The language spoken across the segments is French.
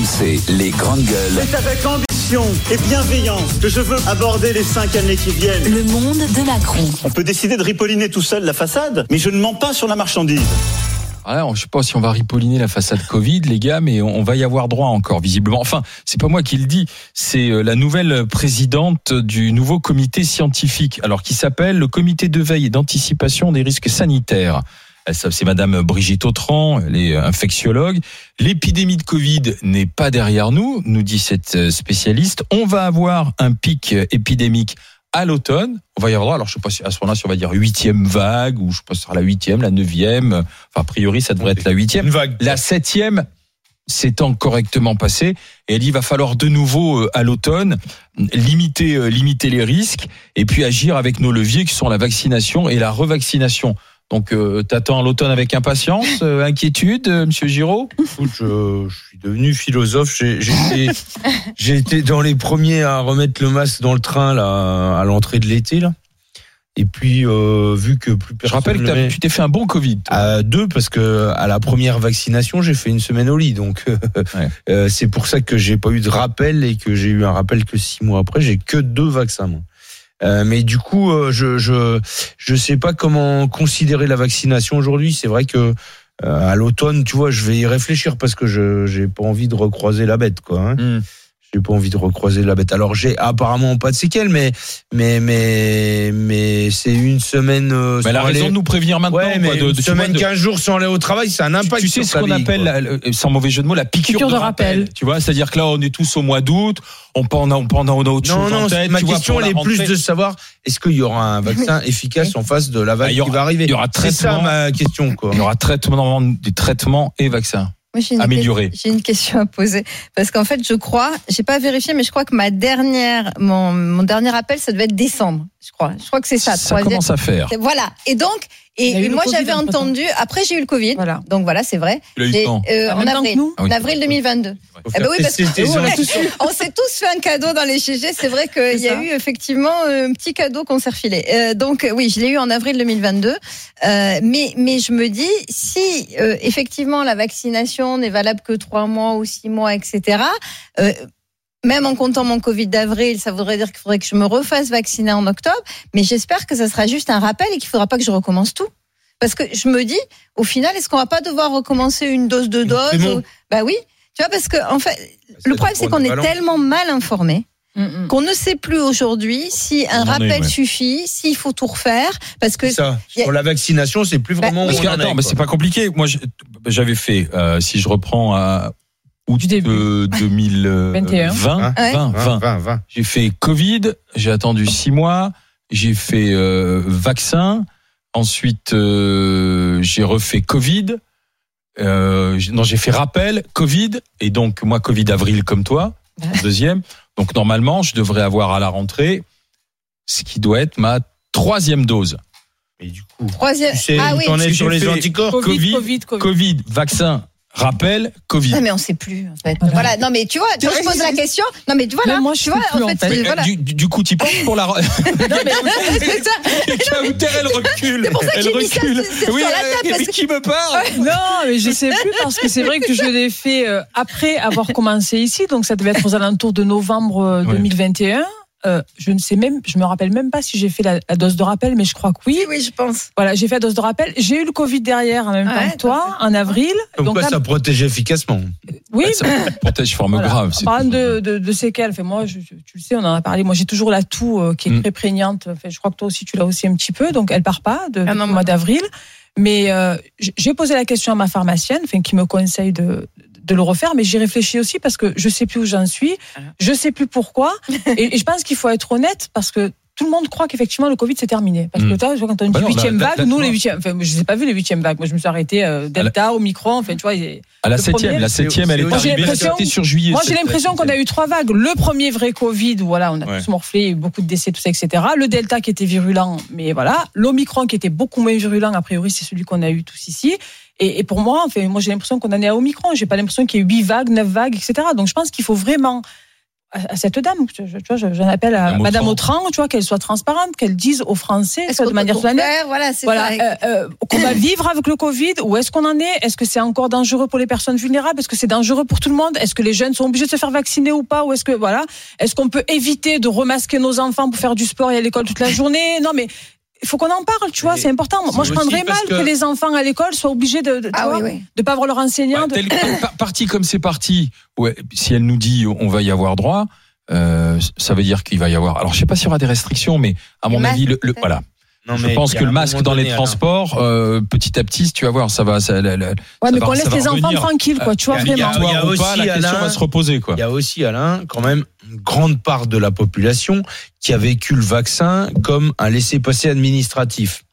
RMC, les grandes gueules. C'est avec ambition et bienveillance que je veux aborder les cinq années qui viennent. Le monde de Macron. On peut décider de ripolliner tout seul la façade, mais je ne mens pas sur la marchandise. Alors, je sais pas si on va ripolliner la façade Covid, les gars, mais on va y avoir droit encore, visiblement. Enfin, c'est pas moi qui le dis, c'est euh, la nouvelle présidente du nouveau comité scientifique, alors qui s'appelle le comité de veille et d'anticipation des risques sanitaires. Euh, C'est Madame Brigitte Autran, elle est infectiologue. L'épidémie de Covid n'est pas derrière nous, nous dit cette euh, spécialiste. On va avoir un pic épidémique à l'automne. On va y avoir, alors je sais pas si à ce moment-là si on va dire huitième vague ou je sais pas si ce sera la huitième, la neuvième. Enfin, a priori, ça devrait être la huitième. Une vague. La septième s'étant correctement passée. Et elle dit, il va falloir de nouveau euh, à l'automne limiter, euh, limiter les risques et puis agir avec nos leviers qui sont la vaccination et la revaccination. Donc, euh, t'attends l'automne avec impatience, euh, inquiétude, euh, Monsieur Giraud Écoute, je, je suis devenu philosophe. J'ai j'ai été, j'ai été dans les premiers à remettre le masque dans le train là, à l'entrée de l'été. là. Et puis, euh, vu que plus Je personne rappelle que met- tu t'es fait un bon Covid. toi. à deux parce que à la première vaccination j'ai fait une semaine au lit donc Ouais. euh, c'est pour ça que j'ai pas eu de rappel et que j'ai eu un rappel que six mois après j'ai que deux vaccins moi. Euh, mais du coup euh, je je je sais pas comment considérer la vaccination aujourd'hui c'est vrai que euh, à l'automne tu vois je vais y réfléchir parce que je j'ai pas envie de recroiser la bête quoi hein. Hmm. J'ai pas envie de recroiser la bête. Alors j'ai apparemment pas de séquelles, mais mais mais mais c'est une semaine. euh, Mais elle a sans raison aller- de nous prévenir maintenant. Ouais, quoi, mais de, une de- tu semaine, de- 15 jours sans aller au travail, ça a un tu, impact. tu sais sur ce qu'on appelle, la- le- sans mauvais jeu de mots, la piqûre, Piqûre de, de rappel. rappel. Tu vois, c'est-à-dire que là, on est tous au mois d'août, on prend, on prend, on a autre Non, chose non, en tête. ma tu vois, question elle la est plus de savoir est-ce qu'il y aura un vaccin efficace en face de la vague Ah, il y aura- qui va arriver. il y aura C'est ça traitement. ma question, quoi. Il y aura traitement, des traitements et vaccins. Moi, j'ai une, j'ai question à poser parce qu'en fait, je crois, j'ai pas vérifié, mais je crois que ma dernière, mon, mon dernier appel, ça devait être décembre. Je crois. Je crois que c'est ça. Ça troisième. commence à faire. Voilà. Et donc, et, moi Covid j'avais entendu. Après, j'ai eu le Covid. Voilà. Donc voilà, c'est vrai. Eu euh, En en avril. Ah oui. En avril 2022. Faut Eh ben oui, parce s'est tous fait un cadeau dans les GG. C'est vrai qu'il y a eu effectivement euh, un petit cadeau qu'on s'est refilé. Euh, donc oui, je l'ai eu en avril 2022. Euh, mais mais je me dis si euh, effectivement la vaccination n'est valable que trois mois ou six mois, etc. euh, même en comptant mon Covid d'avril, ça voudrait dire qu'il faudrait que je me refasse vacciner en octobre. Mais j'espère que ça sera juste un rappel et qu'il faudra pas que je recommence tout. Parce que je me dis, au final, est-ce qu'on va pas devoir recommencer une dose de dose ou- Bah oui. Tu vois, parce que en fait, le problème, c'est qu'on est tellement mal informé Mm, mm. qu'on ne sait plus aujourd'hui si un rappel ouais. suffit, s'il faut tout refaire, parce que C'est ça. a- Sur la vaccination, c'est plus Bah, vraiment. oui. où Parce que, attends, mais quoi. c'est pas compliqué. Moi, j'avais fait, euh, si je reprends à août Du début. euh, 2020, 21. 20, Ouais. 20, 20, 20, 20. J'ai fait Covid, j'ai attendu six mois, j'ai fait euh, vaccin, ensuite euh, j'ai refait Covid, euh, j'ai- non j'ai fait rappel Covid et donc moi Covid avril comme toi, deuxième. Donc normalement je devrais avoir à la rentrée ce qui doit être ma troisième dose. Et du coup, troisième. tu sais ah où oui. t'en es J'ai sur les fait anticorps Covid, Covid, Covid, Covid. Covid, vaccin, rappel, Covid. Ah, mais on sait plus. En fait. Voilà. Voilà. Non, mais tu vois, tu vois, je pose la question. Non, mais tu vois là, Même moi, je tu vois, plus, en en fait, fait. Mais, voilà. du, du- coup, tu penses pour la. C'est ça. Kauter, elle recule. C'est pour ça que elle j'ai mis ça recule. sur- sur oui, la euh, table, mais que- qui me parle Non, mais je sais plus parce que c'est vrai que je l'ai fait euh, après avoir commencé ici, donc ça devait être aux alentours de novembre euh, Ouais. 2021. Euh, je ne sais même, je me rappelle même pas si j'ai fait la, la dose de rappel, mais je crois que oui. Oui, oui, je pense. Voilà, j'ai fait la dose de rappel. J'ai eu le Covid derrière en même Ouais, temps que toi, en avril. Comme donc quoi, là- ça protège efficacement. oui, Ça protège forme Voilà. grave. Parlant de, de, de séquelles, enfin, moi, je, tu le sais, on en a parlé. Moi, j'ai toujours la toux euh, qui est Mm. très prégnante. Enfin, je crois que toi aussi, tu l'as aussi un petit peu. Donc, elle part pas de, Ah non, mois d'avril. Mais euh, j'ai posé la question à ma pharmacienne, enfin, qui me conseille de, de le refaire. Mais j'y réfléchis aussi parce que je sais plus où j'en suis. Alors. Je sais plus pourquoi. et, et je pense qu'il faut être honnête parce que tout le monde croit qu'effectivement le Covid c'est terminé. Parce que Mm. toi, tu vois, quand on dit Bah huitième là, vague, nous les huitièmes, enfin, je n'ai pas vu les huitièmes vagues. Moi, je me suis arrêté euh, Delta, Omicron, enfin, tu vois. il- À la septième, la septième, elle est Moi, j'ai arrivée. sur juillet. Moi, j'ai l'impression qu'on a eu trois vagues. Le premier vrai Covid, où voilà, on a Ouais. tous morflé, beaucoup de décès, tout ça, etc. Le Delta qui était virulent, mais voilà. L'Omicron qui était beaucoup moins virulent, a priori, c'est celui qu'on a eu tous ici. Et, et pour moi, enfin, moi, j'ai l'impression qu'on en est à Omicron. J'ai pas l'impression qu'il y ait eu huit vagues, neuf vagues, etc. Donc, je pense qu'il faut vraiment à, à cette dame. Je- je- Tu vois, je- j'en appelle à Madame Madame Autran. Tu vois, qu'elle soit transparente, qu'elle dise aux Français, soit de manière faire Voilà, c'est voilà, ça. euh, euh, qu'on va vivre avec le Covid Où est-ce qu'on en est? Est-ce que c'est encore dangereux pour les personnes vulnérables? Est-ce que c'est dangereux pour tout le monde? Est-ce que les jeunes sont obligés de se faire vacciner ou pas? Ou est-ce que voilà Est-ce qu'on peut éviter de remasquer nos enfants pour faire du sport et à l'école toute la journée? Non, mais il faut qu'on en parle, tu vois, c'est important. Moi, je prendrais mal que... que- les enfants à l'école soient obligés de, de, tu Ah vois, oui, oui. de pas avoir leur enseignant. Bah, de- parti comme c'est parti, ouais, si elle nous dit on va y avoir droit, euh, ça veut dire qu'il va y avoir. Alors je sais pas s'il y aura des restrictions, mais à mon avis, le, voilà. Non, je mais pense que le masque dans les transports, euh, petit à petit, tu vas voir, ça va. Ça, la- la- Ouais, ça mais qu'on laisse les enfants revenir. tranquilles, quoi, tu vois, a- vraiment. il y a pas, aussi, la question Alain, va se reposer, quoi. Il y a aussi, Alain, quand même, une grande part de la population qui a vécu le vaccin comme un laissez-passer administratif.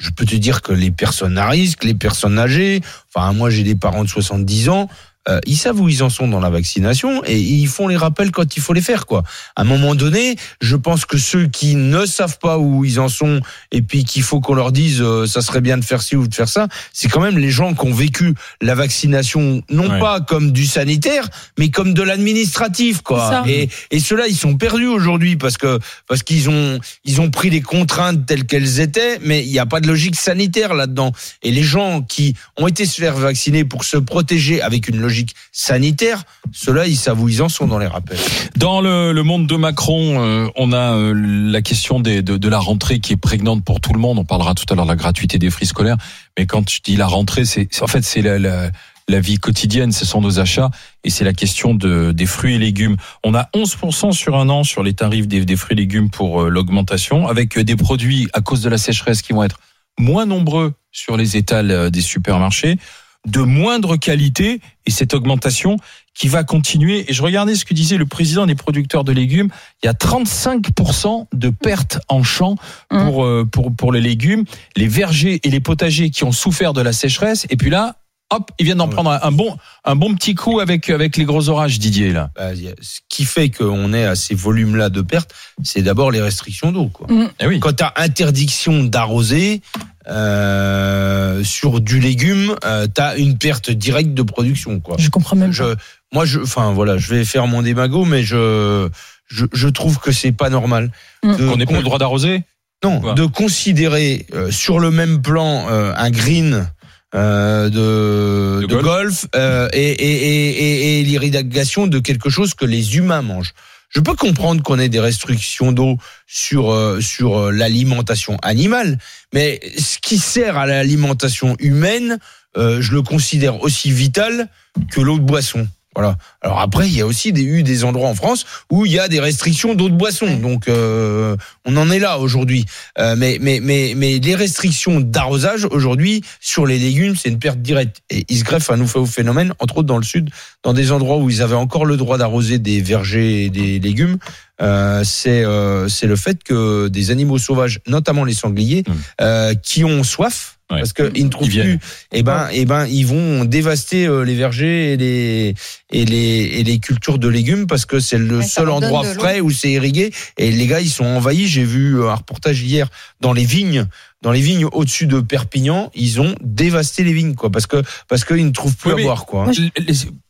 Je peux te dire que les personnes à risque, les personnes âgées, enfin, moi j'ai des parents de 70 ans, euh, ils savent où ils en sont dans la vaccination et ils font les rappels quand il faut les faire, quoi. À un moment donné, je pense que ceux qui ne savent pas où ils en sont et puis qu'il faut qu'on leur dise euh, ça serait bien de faire ci ou de faire ça, c'est quand même les gens qui ont vécu la vaccination non Ouais. pas comme du sanitaire, mais comme de l'administratif, quoi. Et, et ceux-là, ils sont perdus aujourd'hui parce que parce qu'ils ont ils ont pris les contraintes telles qu'elles étaient, mais il n'y a pas de logique sanitaire là-dedans. Et les gens qui ont été se faire vacciner pour se protéger avec une logique sanitaire, ceux-là, ils savent où ils en sont dans les rappels. Dans le, monde de Macron, euh, on a euh, la question de, la rentrée qui est prégnante pour tout le monde. On parlera tout à l'heure de la gratuité des fruits scolaires. Mais quand je dis la rentrée, c'est en fait c'est la, vie quotidienne, ce sont nos achats et c'est la question de, des fruits et légumes. On a 11% sur un an sur les tarifs des, fruits et légumes pour euh, l'augmentation, avec des produits à cause de la sécheresse qui vont être moins nombreux sur les étals des supermarchés, de moindre qualité et cette augmentation qui va continuer. Et je regardais ce que disait le président des producteurs de légumes. Il y a 35% de pertes en champ pour, euh, pour, pour les légumes. Les vergers et les potagers qui ont souffert de la sécheresse. Et puis là, hop, ils viennent d'en prendre un, un bon, un bon petit coup avec, avec les gros orages, Didier, là. Bah, ce qui fait qu'on est à ces volumes-là de pertes, c'est d'abord les restrictions d'eau, quoi. Eh oui. Quand tu as interdiction d'arroser euh, sur du légume, euh, tu as une perte directe de production, quoi. Je comprends même pas. Je, moi, je, enfin voilà, je vais faire mon démago, mais je, je, je trouve que c'est pas normal. Mm. De On n'est pas le droit d'arroser non, Quoi de considérer euh, sur le même plan euh, un green euh, de, De de golf. golf, euh, et, et, et, et, et l'irrigation de quelque chose que les humains mangent. Je peux comprendre qu'on ait des restrictions d'eau sur euh, sur euh, l'alimentation animale, mais ce qui sert à l'alimentation humaine, euh, je le considère aussi vital que l'eau de boisson. Voilà. Alors après, il y a aussi des, eu des endroits en France où il y a des restrictions d'eau de boisson. Donc euh, on en est là aujourd'hui. Euh, mais mais mais mais les restrictions d'arrosage aujourd'hui sur les légumes, c'est une perte directe. Et il se greffe un nouveau phénomène, entre autres dans le sud, dans des endroits où ils avaient encore le droit d'arroser des vergers et des légumes. Euh, c'est euh, c'est le fait que des animaux sauvages, notamment les sangliers, euh, qui ont soif. Parce qu'ils ne trouvent Ils plus, et ben, et ben, ils vont dévaster euh, les vergers et les et les et les cultures de légumes parce que c'est le seul endroit frais où c'est irrigué. Et les gars, ils sont envahis. J'ai vu euh, un reportage hier dans les vignes, dans les vignes au-dessus de Perpignan, ils ont dévasté les vignes, quoi, parce que parce qu'ils ne trouvent plus Oui, à boire, quoi.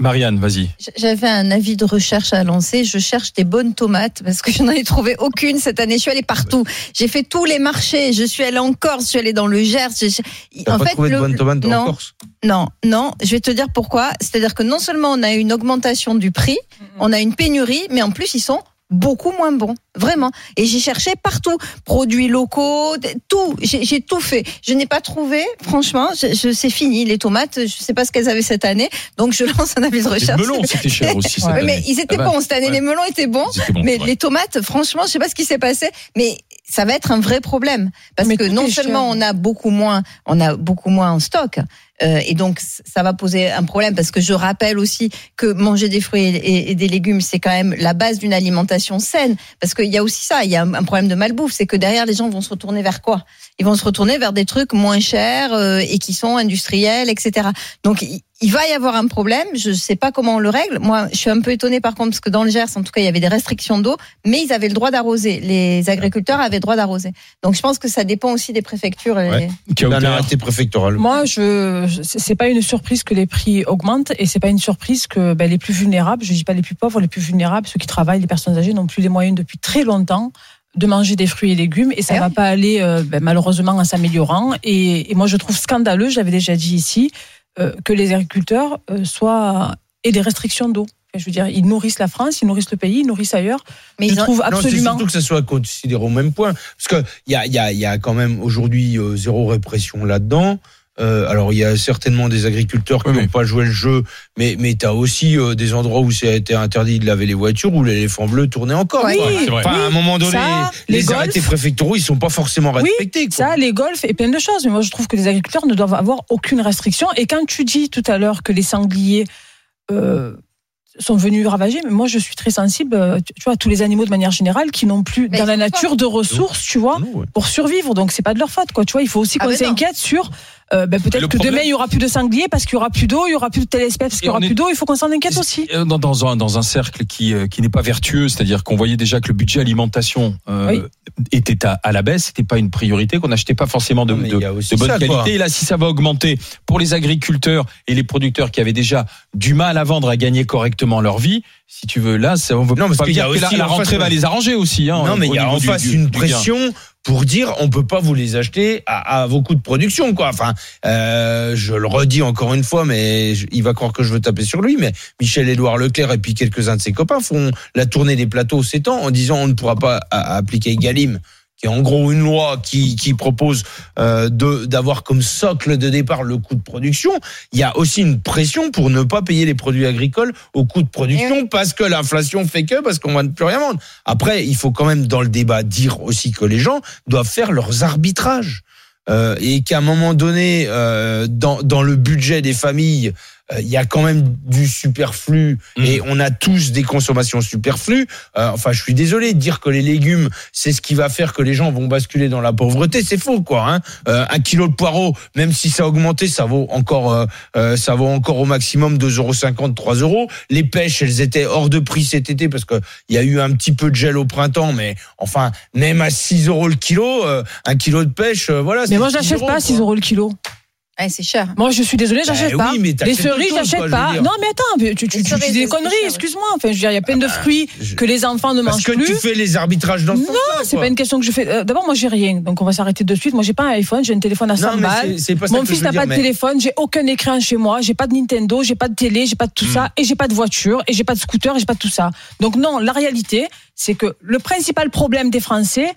Marianne, vas-y. J'avais un avis de recherche à lancer. Je cherche des bonnes tomates parce que je n'en ai trouvé aucune cette année. Je suis allée partout. J'ai fait tous les marchés. Je suis allée en Corse. Je suis allée dans le Gers. T'as En pas fait, trouvé de bonnes tomates en non. Corse? Non, non, je vais te dire pourquoi. C'est-à-dire que non seulement on a une augmentation du prix, on a une pénurie, mais en plus ils sont beaucoup moins bons, vraiment. Et j'ai cherché partout, produits locaux, tout, j'ai tout fait. Je n'ai pas trouvé, franchement, je, je- c'est fini. Les tomates, je sais pas ce qu'elles avaient cette année, donc je lance un avis de Les recherche. melons, c'était cher aussi. cette Ouais, année. mais ils étaient Ah bah, bons cette année, ouais. les melons étaient bons. Ils étaient bons, Mais ouais. les tomates, franchement, je sais pas ce qui s'est passé, mais ça va être un vrai problème parce Mais que non seulement cher. on a beaucoup moins, on a beaucoup moins en stock, euh, et donc ça va poser un problème parce que je rappelle aussi que manger des fruits et, et- et des légumes c'est quand même la base d'une alimentation saine parce qu'il y a aussi ça, il y a un, un problème de malbouffe, c'est que derrière les gens vont se retourner vers quoi? Ils vont se retourner vers des trucs moins chers euh, et qui sont industriels, etc. Donc il va y avoir un problème. Je sais pas comment on le règle. Moi, je suis un peu étonnée par contre parce que dans le Gers, en tout cas, il y avait des restrictions d'eau, mais ils avaient le droit d'arroser. Les agriculteurs avaient le droit d'arroser. Donc, je pense que ça dépend aussi des préfectures. et- Ouais. Qui a d'un opéré- arrêté préfectoral. Moi, je, c'est pas une surprise que les prix augmentent et c'est pas une surprise que ben, les plus vulnérables, je dis pas les plus pauvres, les plus vulnérables, ceux qui travaillent, les personnes âgées n'ont plus les moyens depuis très longtemps de manger des fruits et légumes et ça Eh va pas aller euh, ben, malheureusement en s'améliorant et, et moi je trouve scandaleux, je l'avais déjà dit ici, que les agriculteurs euh, soient aient des restrictions d'eau. Je veux dire, ils nourrissent la France, ils nourrissent le pays, ils nourrissent ailleurs. Mais je ils ont- trouve Non, c'est absolument. surtout que ça soit considéré au même point. Parce qu'il y a, il y, a, il y a quand même aujourd'hui euh, zéro répression là-dedans. Euh, alors, il y a certainement des agriculteurs qui n'ont oui. pas joué le jeu, mais, mais tu as aussi euh, des endroits où ça a été interdit de laver les voitures, où l'éléphant bleu tournait encore. Oui, c'est vrai. Enfin, à un moment donné, Ça, les, les golfs. arrêtés préfectoraux, ils sont pas forcément Oui, respectés. quoi. Ça, les golfs et plein de choses. Mais moi, je trouve que les agriculteurs ne doivent avoir aucune restriction. Et quand tu dis tout à l'heure que les sangliers euh, sont venus ravager, mais moi, je suis très sensible, tu vois, à tous les animaux de manière générale qui n'ont plus Mais dans la nature de ressources, tu vois, non, ouais. pour survivre. Donc, c'est pas de leur faute, quoi. Tu vois, il faut aussi Ah, qu'on s'inquiète sur. Euh, ben, peut-être que problème- demain il y aura plus de sangliers parce qu'il y aura plus d'eau, il y aura plus de telle espèce parce qu'il y aura est- plus d'eau. Il faut qu'on s'en inquiète aussi. Euh, Dans, dans un, dans un cercle qui, euh, qui n'est pas vertueux, c'est-à-dire qu'on voyait déjà que le budget alimentation euh, Oui. était à, à la baisse, c'était pas une priorité, qu'on n'achetait pas forcément de, Non, mais de- de bonne ça, quoi. qualité. Et là, si ça va augmenter pour les agriculteurs et les producteurs qui avaient déjà du mal à vendre, à gagner correctement leur vie, si tu veux, là, ça, on veut Non, parce pas qu'il y a dire que la, la face, rentrée va les arranger aussi. Hein, non, mais il y a en face du- une du gain. pression pour dire on peut pas vous les acheter à, vos coûts de production, quoi. Enfin, euh, je le redis encore une fois, mais il va croire que je veux taper sur lui. Mais Michel-Édouard Leclerc et puis quelques-uns de ses copains font la tournée des plateaux ces temps en disant on ne pourra pas appliquer Galim qui est en gros une loi qui, qui propose euh, de d'avoir comme socle de départ le coût de production, il y a aussi une pression pour ne pas payer les produits agricoles au coût de production parce que l'inflation fait que, parce qu'on va ne plus rien vendre. Après, il faut quand même dans le débat dire aussi que les gens doivent faire leurs arbitrages. Euh, et qu'à un moment donné, euh, dans, dans le budget des familles, il y a quand même du superflu Mhm. et on a tous des consommations superflues. Euh, enfin, je suis désolé de dire que les légumes, c'est ce qui va faire que les gens vont basculer dans la pauvreté, c'est faux, quoi. Hein. Euh, un kilo de poireaux, même si ça a augmenté, ça vaut encore, euh, euh, ça vaut encore au maximum 2,50 euros, 3 euros. Les pêches, elles étaient hors de prix cet été parce que il y a eu un petit peu de gel au printemps, mais enfin, même à 6 euros le kilo, euh, un kilo de pêche, euh, voilà. Mais moi, 6 j'achète euros, pas quoi. 6 euros le kilo. Ouais, c'est cher. Moi, je suis désolée, j'achète Ben pas. oui, mais les cerises, j'achète pas. Non, mais attends, tu, tu, dis des conneries, excuse-moi. Enfin, je veux dire, il y a plein de fruits je- que les enfants ne Parce mangent que plus. tu fais les arbitrages dans ce Non, c'est pas une question que je fais. Euh, D'abord, moi, j'ai rien. Donc, on va s'arrêter de suite. Moi, j'ai pas un iPhone, j'ai un téléphone à 100 Non, mais balles. pas Mon que fils n'a pas de mais- téléphone, j'ai aucun écran chez moi, j'ai pas de Nintendo, j'ai pas de télé, j'ai pas de tout Hmm. ça, et j'ai pas de voiture, et j'ai pas de scooter, et j'ai pas de tout ça. Donc non, la réalité, c'est que le principal problème des Français,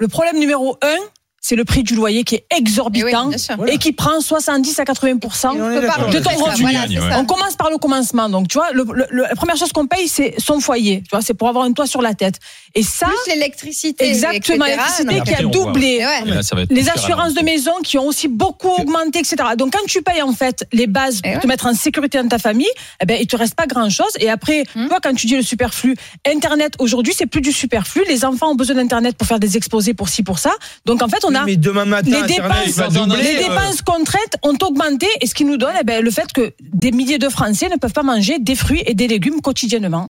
le problème numéro un, c'est le prix du loyer qui est Eh exorbitant et qui prend 70 à 80 Et on est On peut pas d'accord. de ton revenu. voilà, Ouais. on commence par le commencement. Donc, tu vois, le- le- le- la première chose qu'on paye, c'est son foyer. Tu vois, c'est pour avoir un toit sur la tête. Et ça, Plus l'électricité. exactement, l'électricité qui a doublé. Ouais. Là, Les assurances de maison qui ont aussi beaucoup augmenté, etc. Donc quand tu payes en fait les bases pour ouais. te mettre en sécurité dans ta famille, eh ben il te reste pas grand chose. Et après, Hmm. toi quand tu dis le superflu, Internet aujourd'hui c'est plus du superflu. Les enfants ont besoin d'Internet pour faire des exposés pour ci pour ça. Donc en fait on a Mais demain matin, les dépenses, doubler, les euh, ont augmenté et ce qui nous donne eh ben, le fait que des milliers de Français ne peuvent pas manger des fruits et des légumes quotidiennement.